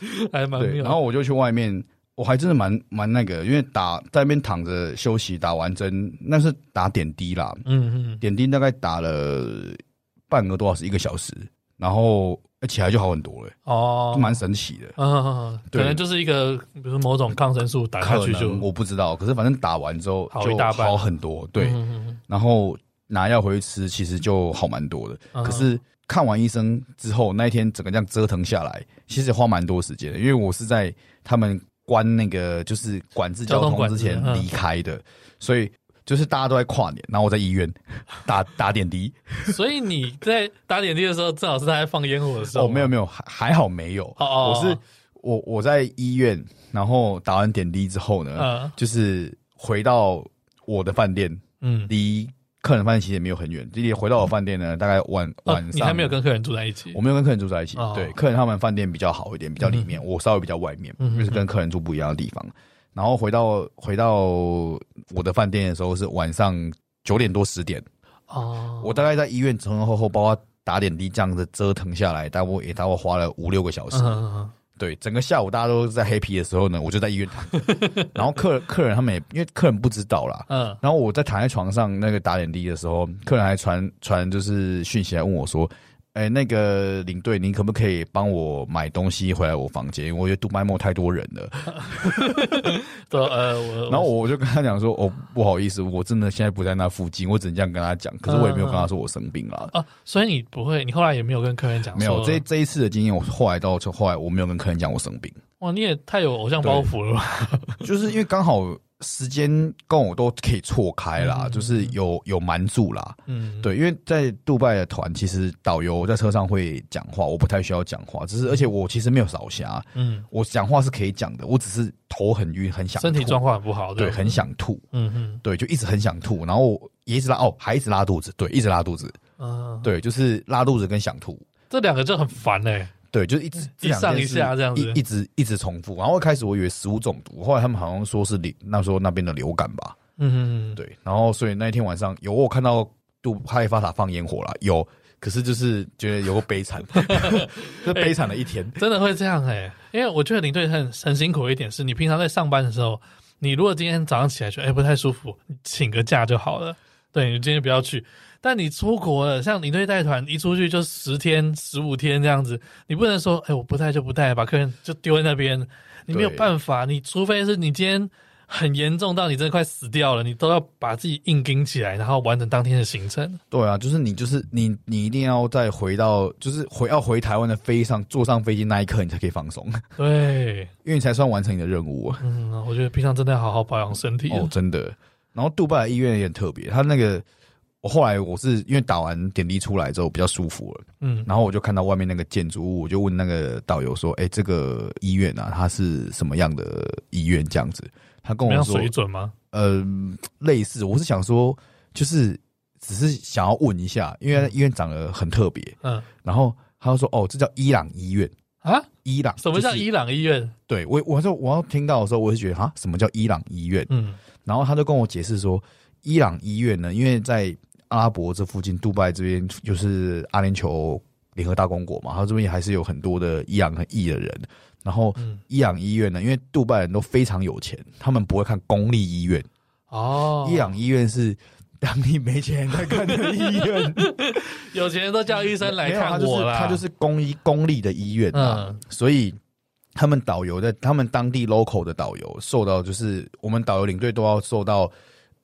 还蛮对，然后我就去外面，我还真的蛮蛮那个，因为打在那边躺着休息，打完针那是打点滴啦，嗯嗯，点滴大概打了半个多小时，一个小时，然后起来就好很多了，哦，蛮神奇的，嗯，可能就是一个，比如说某种抗生素打下去就我不知道，可是反正打完之后就好很多，对，然后拿药回去吃，其实就好蛮多的，可是。看完医生之后，那一天整个这样折腾下来，其实花蛮多时间的，因为我是在他们关那个就是管制交通之前离开的，所以就是大家都在跨年，然后我在医院 打打点滴。所以你在打点滴的时候，正好是他在放烟火的时候。哦，没有没有，还还好没有。哦哦，我是我我在医院，然后打完点滴之后呢，嗯，就是回到我的饭店，嗯，离。客人饭店其实也没有很远，弟弟回到我饭店呢，大概晚晚上。你还没有跟客人住在一起？我没有跟客人住在一起。对，客人他们饭店比较好一点，比较里面，我稍微比较外面，就是跟客人住不一样的地方。然后回到回到我的饭店的时候是晚上九点多十点。哦。我大概在医院前前后后，包括打点滴这样子折腾下来，大概也大概花了五六个小时。对，整个下午大家都在黑皮的时候呢，我就在医院躺。然后客客人他们也因为客人不知道啦，嗯，然后我在躺在床上那个打点滴的时候，客人还传传就是讯息来问我说。哎、欸，那个领队，您可不可以帮我买东西回来我房间？我觉得杜拜莫太多人了。对，呃，我然后我就跟他讲说，哦，不好意思，我真的现在不在那附近，我只能这样跟他讲。可是我也没有跟他说我生病了。啊，所以你不会，你后来也没有跟客人讲？没有，这这一次的经验，我后来到后来我没有跟客人讲我生病。哇，你也太有偶像包袱了吧？就是因为刚好。时间跟我都可以错开啦，嗯、就是有有瞒住啦，嗯，对，因为在杜拜的团，其实导游在车上会讲话，我不太需要讲话，只是而且我其实没有少瞎，嗯，我讲话是可以讲的，我只是头很晕，很想吐，身体状况很不好，对，很想吐，嗯哼，对，就一直很想吐，然后也一直拉，哦，还一直拉肚子，对，一直拉肚子，嗯，对，就是拉肚子跟想吐，这两个就很烦哎、欸。对，就是一直一上一下这样子，一一直一直重复。然后一开始我以为食物中毒，后来他们好像说是流，那时候那边的流感吧。嗯哼，对。然后所以那一天晚上有我看到杜哈利法塔放烟火了，有，可是就是觉得有个悲惨，这悲惨的一天，真的会这样哎、欸。因为我觉得领队很很辛苦的一点是，你平常在上班的时候，你如果今天早上起来觉得哎不太舒服，你请个假就好了。对，你今天不要去。但你出国了，像领队带团一出去就十天、十五天这样子，你不能说，哎，我不带就不带，把客人就丢在那边，你没有办法。你除非是你今天很严重到你真的快死掉了，你都要把自己硬撑起来，然后完成当天的行程。对啊，就是你，就是你，你一定要再回到，就是回要回台湾的飞上坐上飞机那一刻，你才可以放松。对，因为你才算完成你的任务。嗯，我觉得平常真的要好好保养身体哦，真的。然后杜拜的医院也很特别，他那个。我后来我是因为打完点滴出来之后比较舒服了，嗯，然后我就看到外面那个建筑物，我就问那个导游说：“哎、欸，这个医院啊，它是什么样的医院？”这样子，他跟我说：“水准吗？”呃，类似。我是想说，就是只是想要问一下，因为医院长得很特别，嗯，然后他就说：“哦，这叫伊朗医院啊，伊朗？什么叫伊朗医院？”对我，我说我要听到的时候，我就觉得啊，什么叫伊朗医院？嗯，然后他就跟我解释说，伊朗医院呢，因为在阿拉伯这附近，杜拜这边就是阿联酋联合大公国嘛，他这边还是有很多的伊朗和裔的人。然后，伊朗医院呢，因为杜拜人都非常有钱，他们不会看公立医院哦。伊朗医院是当地没钱人在看的医院，有钱人都叫医生来看我啦。他就是他就是公医公立的医院啊，嗯、所以他们导游在他们当地 local 的导游受到，就是我们导游领队都要受到，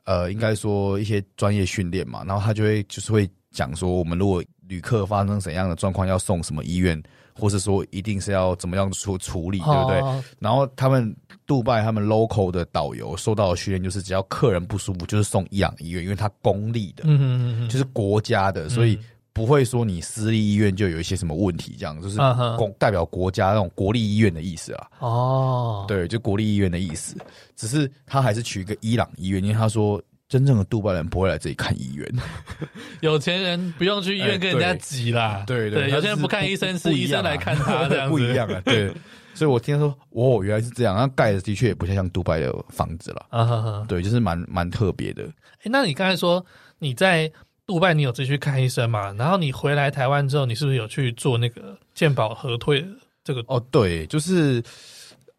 呃，应该说一些专业训练嘛，然后他就会就是会讲说，我们如果旅客发生怎样的状况，要送什么医院。或是说一定是要怎么样处处理，对不对？哦、然后他们杜拜他们 local 的导游受到的训练就是，只要客人不舒服，就是送伊朗医院，因为他公立的，嗯哼嗯嗯，就是国家的，所以不会说你私立医院就有一些什么问题，这样就是公代表国家那种国立医院的意思啊。哦，对，就国立医院的意思，只是他还是取一个伊朗医院，因为他说。真正的杜拜人不会来这里看医院，有钱人不用去医院跟人家挤啦。对对，有些人不看医生，是医生来看他，这样不一样啊。对，所以我听他说，哦，原来是这样。那盖的的确也不像像杜拜的房子了。啊哈哈，对，就是蛮蛮特别的。哎，那你刚才说你在杜拜，你有自己去看医生嘛？然后你回来台湾之后，你是不是有去做那个健保核退这个？哦，对，就是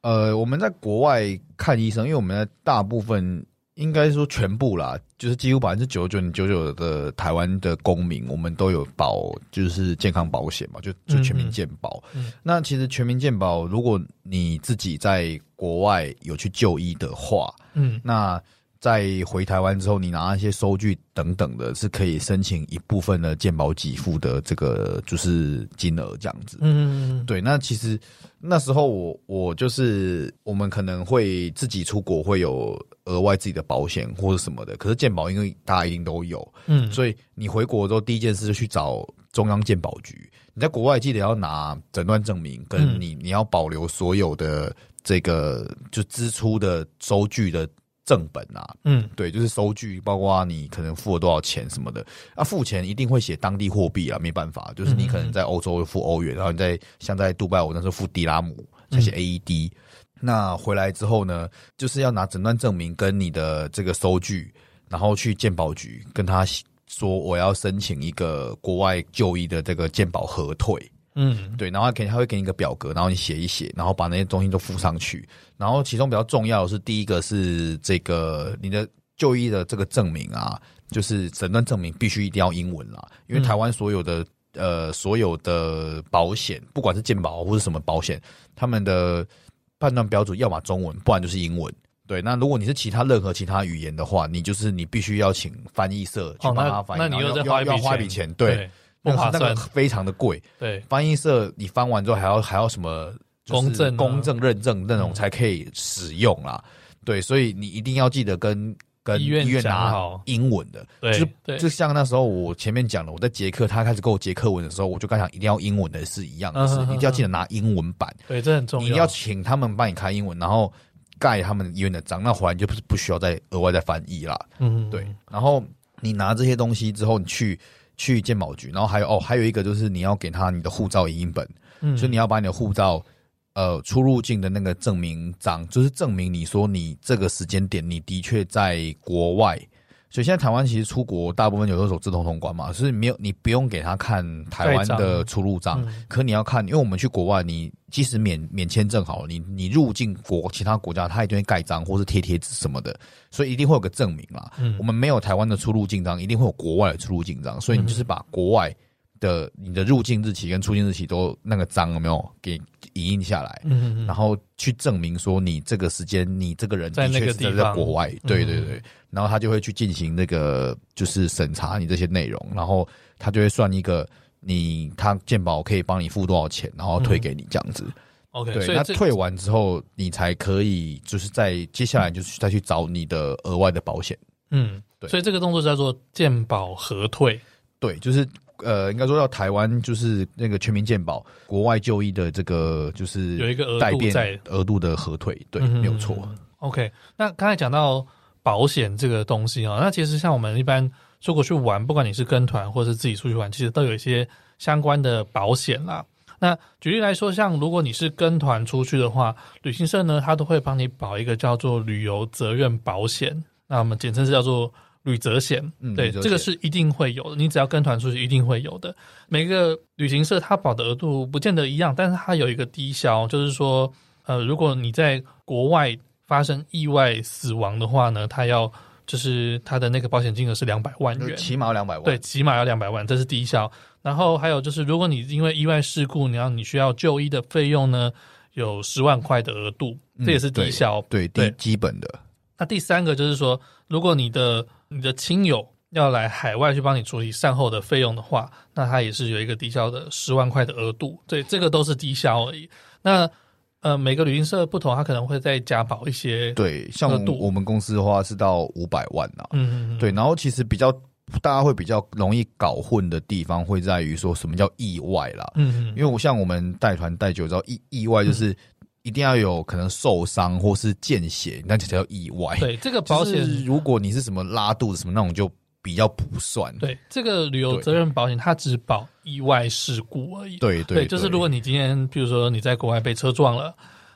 呃，我们在国外看医生，因为我们的大部分。应该说全部啦，就是几乎百分之九十九点九九的台湾的公民，我们都有保，就是健康保险嘛，就就全民健保。嗯嗯、那其实全民健保，如果你自己在国外有去就医的话，嗯，那。在回台湾之后，你拿一些收据等等的，是可以申请一部分的健保给付的这个就是金额这样子。嗯，对。那其实那时候我我就是我们可能会自己出国会有额外自己的保险或者什么的，可是健保因为大家一定都有，嗯，所以你回国之后第一件事就去找中央健保局。你在国外记得要拿诊断证明，跟你你要保留所有的这个就支出的收据的。正本啊，嗯，对，就是收据，包括你可能付了多少钱什么的。啊，付钱一定会写当地货币啊，没办法，就是你可能在欧洲会付欧元，然后你在像在杜拜，我那时候付迪拉姆，才写 AED。嗯、那回来之后呢，就是要拿诊断证明跟你的这个收据，然后去鉴保局跟他说我要申请一个国外就医的这个鉴保核退。嗯，对，然后他肯定他会给你一个表格，然后你写一写，然后把那些东西都附上去。然后其中比较重要的是，第一个是这个你的就医的这个证明啊，就是诊断证明必须一定要英文啦，因为台湾所有的、嗯、呃所有的保险，不管是健保或是什么保险，他们的判断标准要么中文，不然就是英文。对，那如果你是其他任何其他语言的话，你就是你必须要请翻译社去帮他翻译，哦、那，你又再花一笔钱，钱，对。对那个那个非常的贵，对，翻译社你翻完之后还要还要什么公证、公证认证那种才可以使用啦，对，所以你一定要记得跟跟医院拿英文的，对，就就像那时候我前面讲的，我在捷克，他开始给我捷克文的时候，我就刚想一定要英文的是一样的，是一定要记得拿英文版，对，这很重要，你要请他们帮你开英文，然后盖他们医院的章，那回来就不是不需要再额外再翻译啦，嗯，对，然后你拿这些东西之后，你去。去健保局，然后还有哦，还有一个就是你要给他你的护照影印本，嗯，所以你要把你的护照，呃，出入境的那个证明章，就是证明你说你这个时间点你的确在国外。所以现在台湾其实出国大部分有都走自动通关嘛，所以没有你不用给他看台湾的出入账，嗯、可你要看，因为我们去国外，你即使免免签证好了，你你入境国其他国家，他一定会盖章或是贴贴纸什么的，所以一定会有个证明啦。嗯、我们没有台湾的出入境章，一定会有国外的出入境章，所以你就是把国外。的你的入境日期跟出境日期都那个章有没有给影印下来？嗯嗯，然后去证明说你这个时间你这个人的确是在国外，对对对，然后他就会去进行那个就是审查你这些内容，然后他就会算一个你他健保可以帮你付多少钱，然后退给你这样子。OK，对，那退完之后你才可以就是在接下来就是再去找你的额外的保险。嗯，对，所以这个动作叫做健保核退。对，就是。呃，应该说到台湾，就是那个全民健保，国外就医的这个就是有一个额度在额度的核退，对，嗯、没有错。OK，那刚才讲到保险这个东西啊，那其实像我们一般出国去玩，不管你是跟团或是自己出去玩，其实都有一些相关的保险啦。那举例来说，像如果你是跟团出去的话，旅行社呢，他都会帮你保一个叫做旅游责任保险，那我们简称是叫做。旅责险，嗯、对，这个是一定会有的。你只要跟团出去，一定会有的。每个旅行社它保的额度不见得一样，但是它有一个低消，就是说，呃，如果你在国外发生意外死亡的话呢，它要就是它的那个保险金额是两百万元，起码两百万，对，起码要两百万，这是低消。然后还有就是，如果你因为意外事故，你要你需要就医的费用呢，有十万块的额度，嗯、这也是低消，对对，基基本的。那第三个就是说，如果你的你的亲友要来海外去帮你处理善后的费用的话，那它也是有一个低消的十万块的额度，对，这个都是低消而已。那呃，每个旅行社不同，它可能会再加保一些。对，像我们公司的话是到五百万呐。嗯嗯嗯。对，然后其实比较大家会比较容易搞混的地方，会在于说什么叫意外啦。嗯嗯。因为我像我们带团带久之后，意意外就是一定要有可能受伤或是见血，那才叫意外。对，这个保险，如果你是什么拉肚子什么那种就。比较不算，对这个旅游责任保险，它只保意外事故而已。对对，对，就是如果你今天，比如说你在国外被车撞了，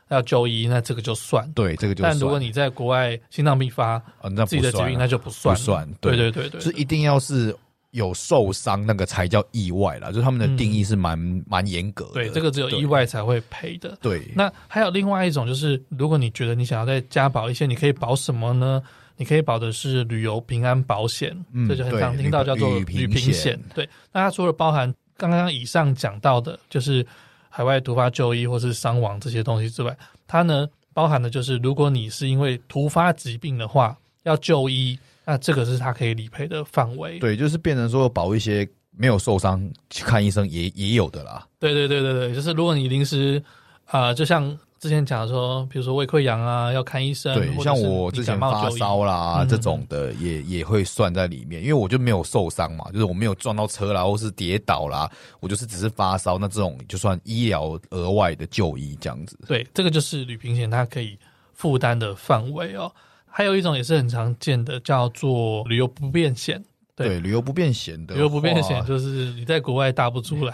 要就医，那这个就算。对，这个就算。但如果你在国外心脏病发，啊，那自己的疾病那就不算。不算。对对对对，是一定要是有受伤，那个才叫意外啦。就他们的定义是蛮蛮严格的。对，这个只有意外才会赔的。对。那还有另外一种，就是如果你觉得你想要再加保一些，你可以保什么呢？你可以保的是旅游平安保险，嗯、这就很常听到叫做旅平险。对，那它除了包含刚刚以上讲到的，就是海外突发就医或是伤亡这些东西之外，它呢包含的就是如果你是因为突发疾病的话要就医，那这个是它可以理赔的范围。对，就是变成说保一些没有受伤去看医生也也有的啦。对对对对对，就是如果你临时啊、呃，就像。之前讲说，比如说胃溃疡啊，要看医生。对，像我之前发烧啦，这种的也也会算在里面，因为我就没有受伤嘛，就是我没有撞到车啦，或是跌倒啦，我就是只是发烧，那这种就算医疗额外的就医这样子。对，这个就是旅平险它可以负担的范围哦。还有一种也是很常见的，叫做旅游不便险。对，旅游不便险的，旅游不便险就是你在国外搭不出来，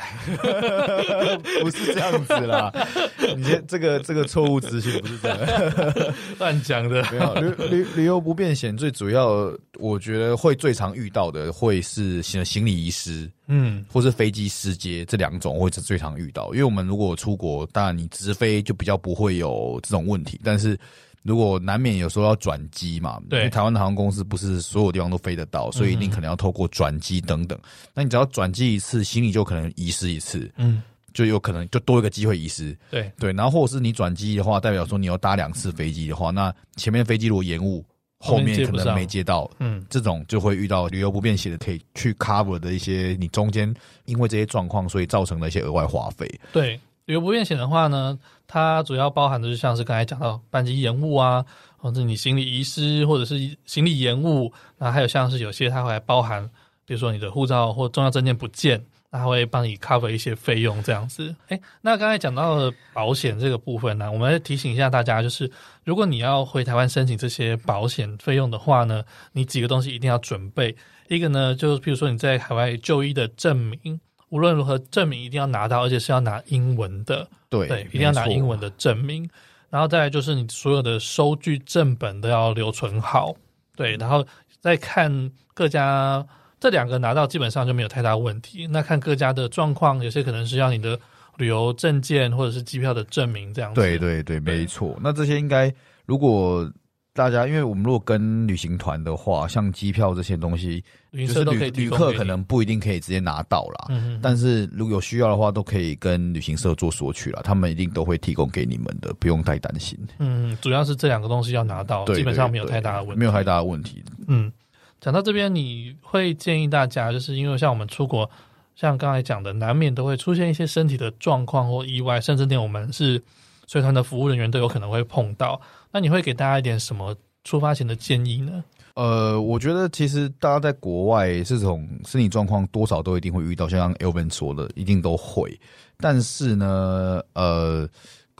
不是这样子啦。你这这个这个错误资讯不是这样 乱讲的。没有旅旅旅游不便险最主要，我觉得会最常遇到的会是行行李遗失，嗯，或是飞机失接这两种会是最常遇到。因为我们如果出国，当然你直飞就比较不会有这种问题，但是。如果难免有时候要转机嘛，对，因为台湾的航空公司不是所有地方都飞得到，所以一定可能要透过转机等等。那你只要转机一次，行李就可能遗失一次，嗯，就有可能就多一个机会遗失。对对，然后或者是你转机的话，代表说你要搭两次飞机的话，那前面飞机如果延误，后面可能没接到，嗯，这种就会遇到旅游不便险的，可以去 cover 的一些你中间因为这些状况所以造成的一些额外花费。对。旅游不便险的话呢，它主要包含的是像是刚才讲到班机延误啊，或者你行李遗失，或者是行李延误，然后还有像是有些它会包含，比如说你的护照或重要证件不见，那它会帮你 cover 一些费用这样子。诶，那刚才讲到保险这个部分呢，我们提醒一下大家，就是如果你要回台湾申请这些保险费用的话呢，你几个东西一定要准备。一个呢，就是比如说你在海外就医的证明。无论如何，证明一定要拿到，而且是要拿英文的。对，对，一定要拿英文的证明。然后再来就是你所有的收据正本都要留存好。对，然后再看各家这两个拿到基本上就没有太大问题。那看各家的状况，有些可能是要你的旅游证件或者是机票的证明这样子。对对对，没错。那这些应该如果。大家，因为我们如果跟旅行团的话，像机票这些东西，旅行社都可以旅客可能不一定可以直接拿到啦。嗯哼。但是如果有需要的话，都可以跟旅行社做索取啦。他们一定都会提供给你们的，不用太担心。嗯，主要是这两个东西要拿到，基本上没有太大的问题，没有太大的问题。嗯，讲到这边，你会建议大家，就是因为像我们出国，像刚才讲的，难免都会出现一些身体的状况或意外，甚至连我们是随团的服务人员都有可能会碰到。那你会给大家一点什么出发前的建议呢？呃，我觉得其实大家在国外这种身体状况多少都一定会遇到，像 Elvin 说的，一定都会。但是呢，呃，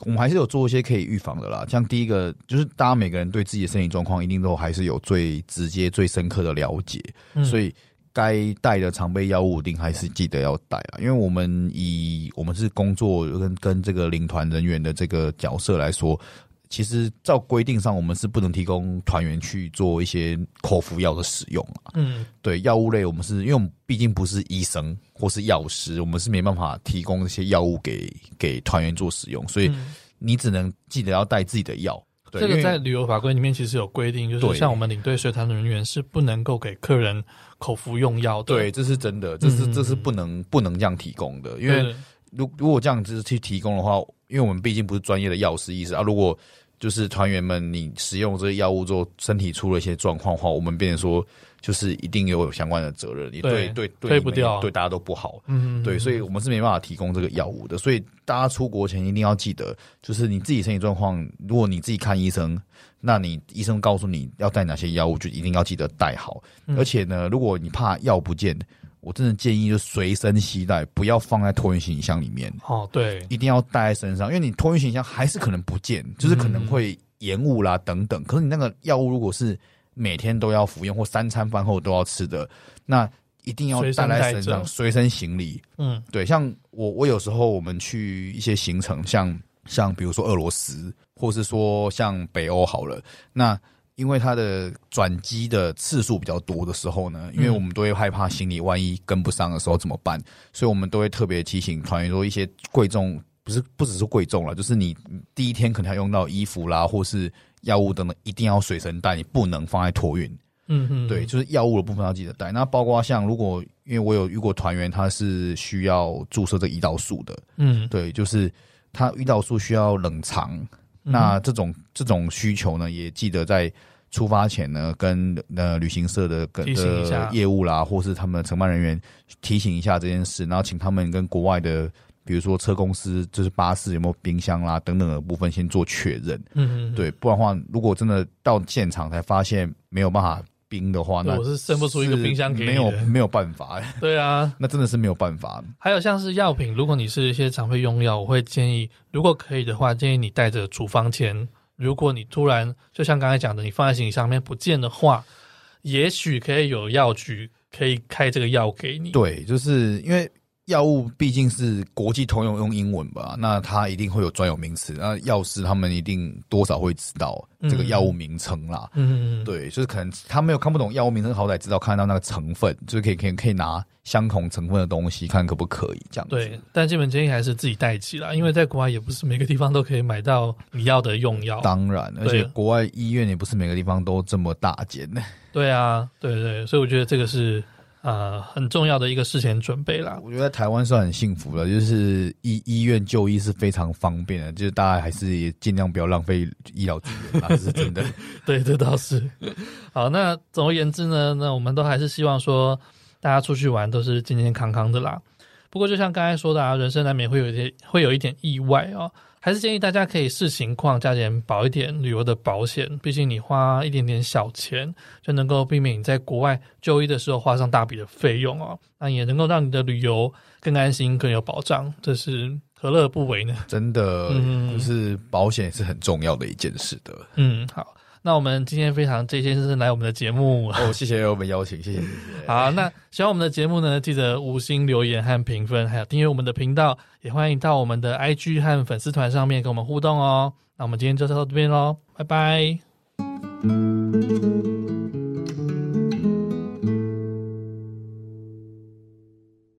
我们还是有做一些可以预防的啦。像第一个，就是大家每个人对自己的身体状况一定都还是有最直接、最深刻的了解，嗯、所以该带的常备药物一定还是记得要带啊。因为我们以我们是工作跟跟这个领团人员的这个角色来说。其实照规定上，我们是不能提供团员去做一些口服药的使用啊。嗯，对，药物类我们是因为我们毕竟不是医生或是药师，我们是没办法提供这些药物给给团员做使用，所以你只能记得要带自己的药。对，这个在旅游法规里面其实有规定，就是像我们领队随团的人员是不能够给客人口服用药的。对，这是真的，这是这是不能不能这样提供的，因为。如如果这样子去提供的话，因为我们毕竟不是专业的药师医师啊，如果就是团员们你使用这个药物之后身体出了一些状况的话，我们变成说就是一定有相关的责任，你对对对，退不掉，对大家都不好，嗯，对，所以我们是没办法提供这个药物的，所以大家出国前一定要记得，就是你自己身体状况，如果你自己看医生，那你医生告诉你要带哪些药物，就一定要记得带好，而且呢，如果你怕药不见。我真的建议就随身携带，不要放在托运行李箱里面。哦，对，一定要带在身上，因为你托运行李箱还是可能不见，就是可能会延误啦等等。可是你那个药物如果是每天都要服用或三餐饭后都要吃的，那一定要带在身上，随身行李。嗯，对，像我我有时候我们去一些行程，像像比如说俄罗斯，或是说像北欧好了，那。因为它的转机的次数比较多的时候呢，因为我们都会害怕行李万一跟不上的时候怎么办，所以我们都会特别提醒团员说，一些贵重不是不只是贵重了，就是你第一天可能要用到衣服啦，或是药物等等，一定要随身带，你不能放在托运。嗯嗯，对，就是药物的部分要记得带。那包括像如果因为我有遇过团员，他是需要注射这胰岛素的，嗯，对，就是他胰岛素需要冷藏。那这种这种需求呢，也记得在出发前呢，跟呃旅行社的跟的业务啦，或是他们的承办人员提醒一下这件事，然后请他们跟国外的，比如说车公司，就是巴士有没有冰箱啦等等的部分先做确认。嗯嗯，对，不然的话，如果真的到现场才发现没有办法。冰的话，那我是生不出一个冰箱给你，没有没有办法。对啊，那真的是没有办法。还有像是药品，如果你是一些常备用药，我会建议，如果可以的话，建议你带着处方签。如果你突然就像刚才讲的，你放在行李箱里面不见的话，也许可以有药局可以开这个药给你。对，就是因为。药物毕竟是国际通用，用英文吧，那它一定会有专有名词，那药师他们一定多少会知道这个药物名称啦。嗯嗯，对，就是可能他没有看不懂药物名称，好歹知道看到那个成分，就是可以可以可以拿相同成分的东西看可不可以这样子。对，但基本建议还是自己带起来，因为在国外也不是每个地方都可以买到你要的用药。当然，而且国外医院也不是每个地方都这么大间。对啊，对对，所以我觉得这个是。呃，很重要的一个事前准备啦。我觉得台湾算很幸福了，就是医医院就医是非常方便的，就是大家还是也尽量不要浪费医疗资源，这是真的。对，这倒是。好，那总而言之呢，那我们都还是希望说，大家出去玩都是健健康康的啦。不过，就像刚才说的啊，人生难免会有一些会有一点意外哦。还是建议大家可以视情况加点保一点旅游的保险，毕竟你花一点点小钱就能够避免你在国外就医的时候花上大笔的费用哦。那也能够让你的旅游更安心、更有保障，这是何乐而不为呢？真的，嗯，就是保险是很重要的一件事的。嗯，好。那我们今天非常谢谢先生来我们的节目哦，谢谢我们邀请，谢谢谢谢。好，那喜欢我们的节目呢，记得五星留言和评分，还有订阅我们的频道，也欢迎到我们的 IG 和粉丝团上面跟我们互动哦。那我们今天就到这边喽，拜拜。